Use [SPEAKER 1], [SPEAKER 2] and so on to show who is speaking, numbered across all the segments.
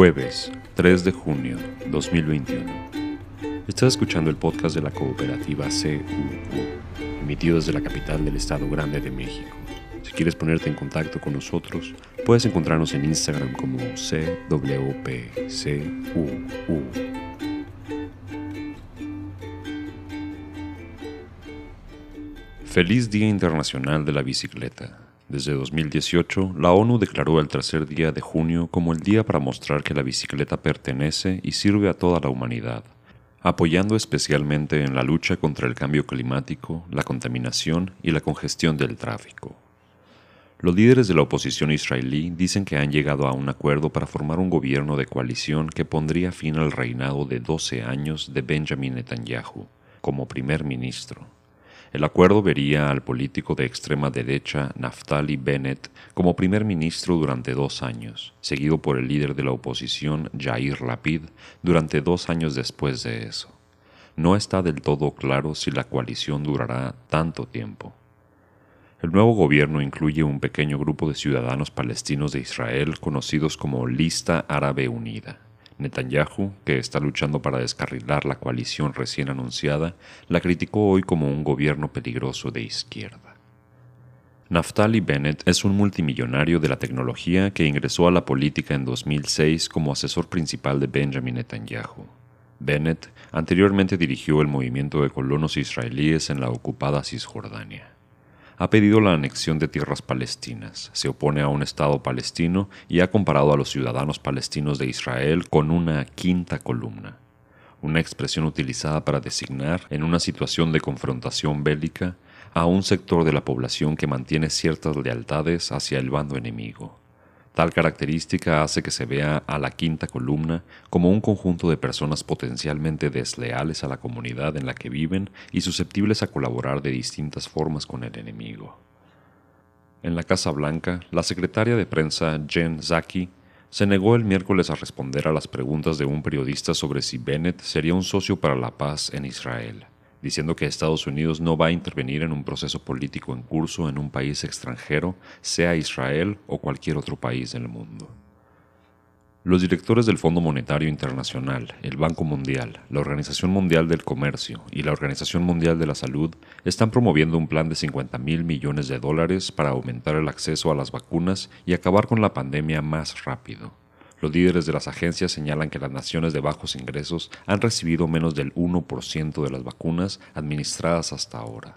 [SPEAKER 1] Jueves 3 de junio 2021. Estás escuchando el podcast de la cooperativa CUU, emitido desde la capital del Estado Grande de México. Si quieres ponerte en contacto con nosotros, puedes encontrarnos en Instagram como CWPCUU. Feliz Día Internacional de la Bicicleta. Desde 2018, la ONU declaró el tercer día de junio como el día para mostrar que la bicicleta pertenece y sirve a toda la humanidad, apoyando especialmente en la lucha contra el cambio climático, la contaminación y la congestión del tráfico. Los líderes de la oposición israelí dicen que han llegado a un acuerdo para formar un gobierno de coalición que pondría fin al reinado de 12 años de Benjamin Netanyahu como primer ministro. El acuerdo vería al político de extrema derecha Naftali Bennett como primer ministro durante dos años, seguido por el líder de la oposición Jair Lapid durante dos años después de eso. No está del todo claro si la coalición durará tanto tiempo. El nuevo gobierno incluye un pequeño grupo de ciudadanos palestinos de Israel conocidos como Lista Árabe Unida Netanyahu, que está luchando para descarrilar la coalición recién anunciada, la criticó hoy como un gobierno peligroso de izquierda. Naftali Bennett es un multimillonario de la tecnología que ingresó a la política en 2006 como asesor principal de Benjamin Netanyahu. Bennett anteriormente dirigió el movimiento de colonos israelíes en la ocupada Cisjordania ha pedido la anexión de tierras palestinas, se opone a un Estado palestino y ha comparado a los ciudadanos palestinos de Israel con una quinta columna, una expresión utilizada para designar, en una situación de confrontación bélica, a un sector de la población que mantiene ciertas lealtades hacia el bando enemigo. Tal característica hace que se vea a la quinta columna como un conjunto de personas potencialmente desleales a la comunidad en la que viven y susceptibles a colaborar de distintas formas con el enemigo. En la Casa Blanca, la secretaria de prensa Jen Psaki se negó el miércoles a responder a las preguntas de un periodista sobre si Bennett sería un socio para la paz en Israel diciendo que Estados Unidos no va a intervenir en un proceso político en curso en un país extranjero, sea Israel o cualquier otro país del mundo. Los directores del Fondo Monetario Internacional, el Banco Mundial, la Organización Mundial del Comercio y la Organización Mundial de la Salud están promoviendo un plan de 50 mil millones de dólares para aumentar el acceso a las vacunas y acabar con la pandemia más rápido. Los líderes de las agencias señalan que las naciones de bajos ingresos han recibido menos del 1% de las vacunas administradas hasta ahora.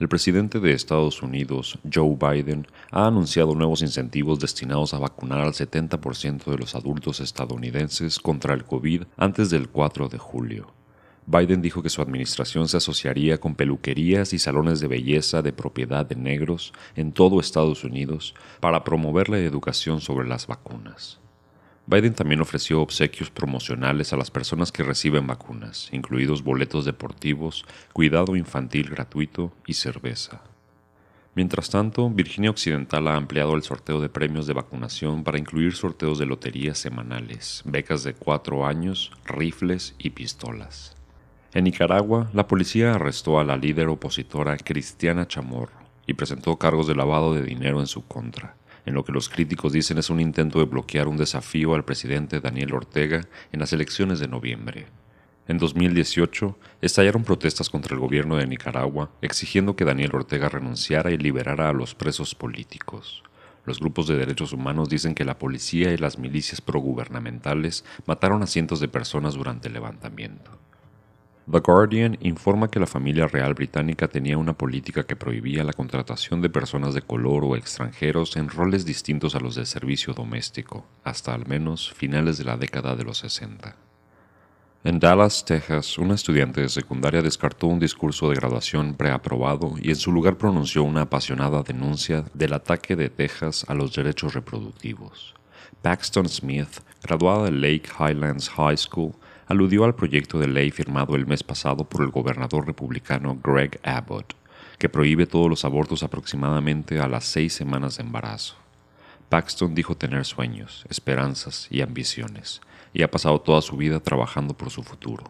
[SPEAKER 1] El presidente de Estados Unidos, Joe Biden, ha anunciado nuevos incentivos destinados a vacunar al 70% de los adultos estadounidenses contra el COVID antes del 4 de julio. Biden dijo que su administración se asociaría con peluquerías y salones de belleza de propiedad de negros en todo Estados Unidos para promover la educación sobre las vacunas. Biden también ofreció obsequios promocionales a las personas que reciben vacunas, incluidos boletos deportivos, cuidado infantil gratuito y cerveza. Mientras tanto, Virginia Occidental ha ampliado el sorteo de premios de vacunación para incluir sorteos de loterías semanales, becas de cuatro años, rifles y pistolas. En Nicaragua, la policía arrestó a la líder opositora Cristiana Chamorro y presentó cargos de lavado de dinero en su contra en lo que los críticos dicen es un intento de bloquear un desafío al presidente Daniel Ortega en las elecciones de noviembre. En 2018, estallaron protestas contra el gobierno de Nicaragua exigiendo que Daniel Ortega renunciara y liberara a los presos políticos. Los grupos de derechos humanos dicen que la policía y las milicias progubernamentales mataron a cientos de personas durante el levantamiento. The Guardian informa que la familia real británica tenía una política que prohibía la contratación de personas de color o extranjeros en roles distintos a los de servicio doméstico, hasta al menos finales de la década de los 60. En Dallas, Texas, una estudiante de secundaria descartó un discurso de graduación preaprobado y en su lugar pronunció una apasionada denuncia del ataque de Texas a los derechos reproductivos. Paxton Smith, graduada de Lake Highlands High School, aludió al proyecto de ley firmado el mes pasado por el gobernador republicano Greg Abbott, que prohíbe todos los abortos aproximadamente a las seis semanas de embarazo. Paxton dijo tener sueños, esperanzas y ambiciones, y ha pasado toda su vida trabajando por su futuro.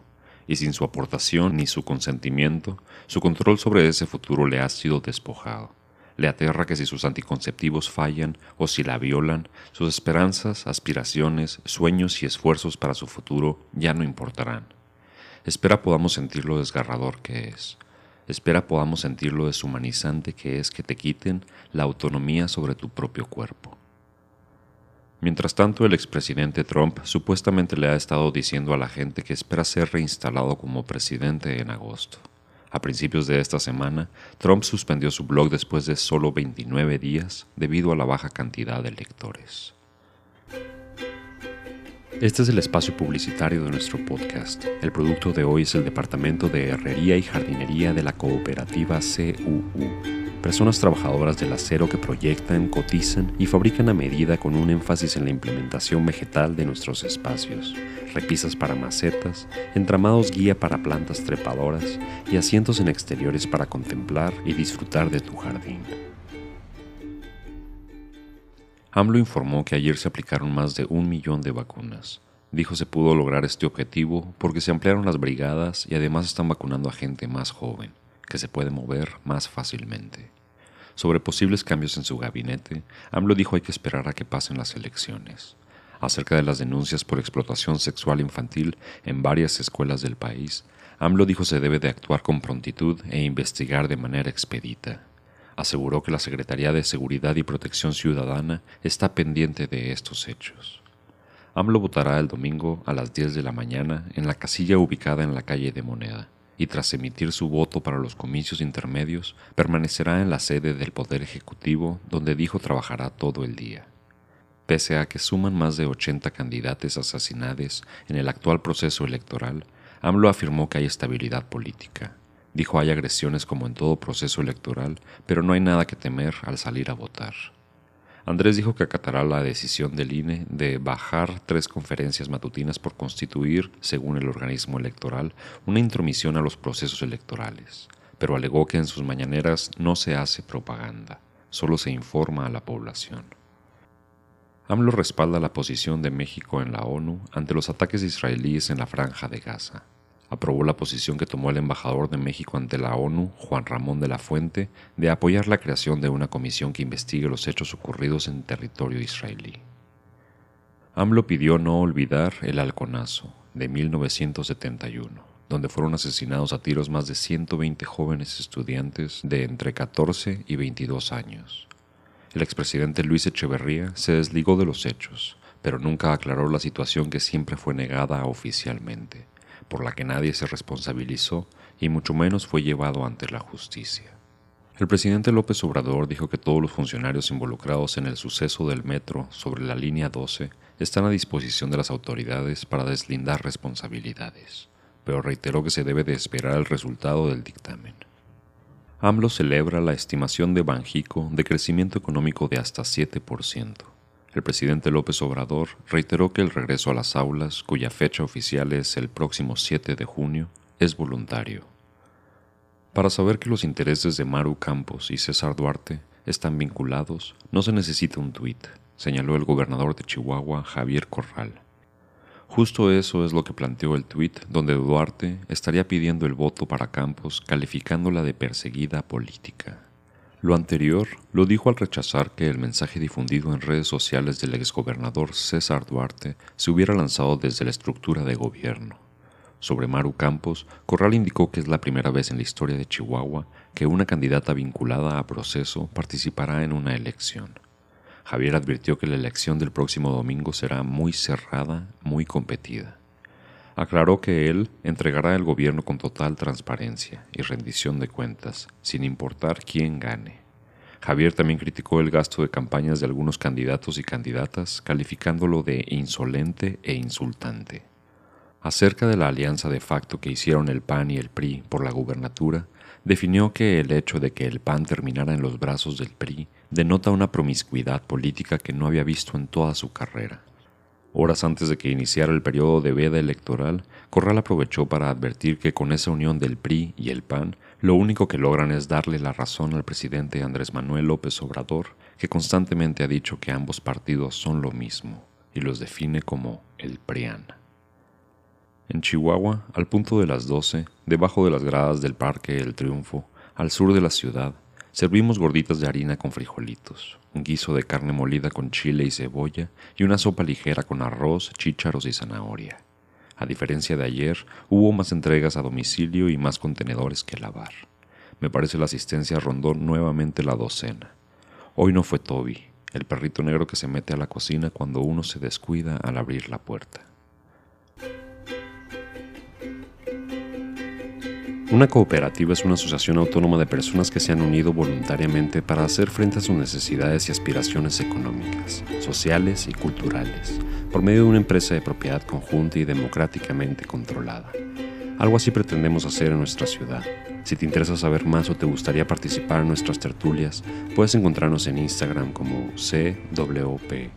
[SPEAKER 1] Y sin su aportación ni su consentimiento, su control sobre ese futuro le ha sido despojado. Le aterra que si sus anticonceptivos fallan o si la violan, sus esperanzas, aspiraciones, sueños y esfuerzos para su futuro ya no importarán. Espera podamos sentir lo desgarrador que es. Espera podamos sentir lo deshumanizante que es que te quiten la autonomía sobre tu propio cuerpo. Mientras tanto, el expresidente Trump supuestamente le ha estado diciendo a la gente que espera ser reinstalado como presidente en agosto. A principios de esta semana, Trump suspendió su blog después de solo 29 días debido a la baja cantidad de lectores. Este es el espacio publicitario de nuestro podcast. El producto de hoy es el Departamento de Herrería y Jardinería de la Cooperativa CUU personas trabajadoras del acero que proyectan, cotizan y fabrican a medida con un énfasis en la implementación vegetal de nuestros espacios, repisas para macetas, entramados guía para plantas trepadoras y asientos en exteriores para contemplar y disfrutar de tu jardín. AMLO informó que ayer se aplicaron más de un millón de vacunas. Dijo se pudo lograr este objetivo porque se ampliaron las brigadas y además están vacunando a gente más joven, que se puede mover más fácilmente sobre posibles cambios en su gabinete, AMLO dijo hay que esperar a que pasen las elecciones. Acerca de las denuncias por explotación sexual infantil en varias escuelas del país, AMLO dijo se debe de actuar con prontitud e investigar de manera expedita. Aseguró que la Secretaría de Seguridad y Protección Ciudadana está pendiente de estos hechos. AMLO votará el domingo a las 10 de la mañana en la casilla ubicada en la calle de Moneda y tras emitir su voto para los comicios intermedios, permanecerá en la sede del Poder Ejecutivo, donde dijo trabajará todo el día. Pese a que suman más de 80 candidatos asesinados en el actual proceso electoral, AMLO afirmó que hay estabilidad política. Dijo hay agresiones como en todo proceso electoral, pero no hay nada que temer al salir a votar. Andrés dijo que acatará la decisión del INE de bajar tres conferencias matutinas por constituir, según el organismo electoral, una intromisión a los procesos electorales, pero alegó que en sus mañaneras no se hace propaganda, solo se informa a la población. AMLO respalda la posición de México en la ONU ante los ataques israelíes en la franja de Gaza aprobó la posición que tomó el embajador de México ante la ONU, Juan Ramón de la Fuente, de apoyar la creación de una comisión que investigue los hechos ocurridos en territorio israelí. AMLO pidió no olvidar el halconazo de 1971, donde fueron asesinados a tiros más de 120 jóvenes estudiantes de entre 14 y 22 años. El expresidente Luis Echeverría se desligó de los hechos, pero nunca aclaró la situación que siempre fue negada oficialmente por la que nadie se responsabilizó y mucho menos fue llevado ante la justicia. El presidente López Obrador dijo que todos los funcionarios involucrados en el suceso del metro sobre la línea 12 están a disposición de las autoridades para deslindar responsabilidades, pero reiteró que se debe de esperar el resultado del dictamen. AMLO celebra la estimación de Banjico de crecimiento económico de hasta 7%. El presidente López Obrador reiteró que el regreso a las aulas, cuya fecha oficial es el próximo 7 de junio, es voluntario. Para saber que los intereses de Maru Campos y César Duarte están vinculados, no se necesita un tuit, señaló el gobernador de Chihuahua, Javier Corral. Justo eso es lo que planteó el tuit donde Duarte estaría pidiendo el voto para Campos calificándola de perseguida política. Lo anterior lo dijo al rechazar que el mensaje difundido en redes sociales del exgobernador César Duarte se hubiera lanzado desde la estructura de gobierno. Sobre Maru Campos, Corral indicó que es la primera vez en la historia de Chihuahua que una candidata vinculada a proceso participará en una elección. Javier advirtió que la elección del próximo domingo será muy cerrada, muy competida. Aclaró que él entregará el gobierno con total transparencia y rendición de cuentas, sin importar quién gane. Javier también criticó el gasto de campañas de algunos candidatos y candidatas, calificándolo de insolente e insultante. Acerca de la alianza de facto que hicieron el PAN y el PRI por la gubernatura, definió que el hecho de que el PAN terminara en los brazos del PRI denota una promiscuidad política que no había visto en toda su carrera. Horas antes de que iniciara el periodo de veda electoral, Corral aprovechó para advertir que con esa unión del PRI y el PAN, lo único que logran es darle la razón al presidente Andrés Manuel López Obrador, que constantemente ha dicho que ambos partidos son lo mismo y los define como el PRIAN. En Chihuahua, al punto de las 12, debajo de las gradas del Parque El Triunfo, al sur de la ciudad, Servimos gorditas de harina con frijolitos, un guiso de carne molida con chile y cebolla y una sopa ligera con arroz, chícharos y zanahoria. A diferencia de ayer, hubo más entregas a domicilio y más contenedores que lavar. Me parece la asistencia rondó nuevamente la docena. Hoy no fue Toby, el perrito negro que se mete a la cocina cuando uno se descuida al abrir la puerta. Una cooperativa es una asociación autónoma de personas que se han unido voluntariamente para hacer frente a sus necesidades y aspiraciones económicas, sociales y culturales, por medio de una empresa de propiedad conjunta y democráticamente controlada. Algo así pretendemos hacer en nuestra ciudad. Si te interesa saber más o te gustaría participar en nuestras tertulias, puedes encontrarnos en Instagram como CWPCU.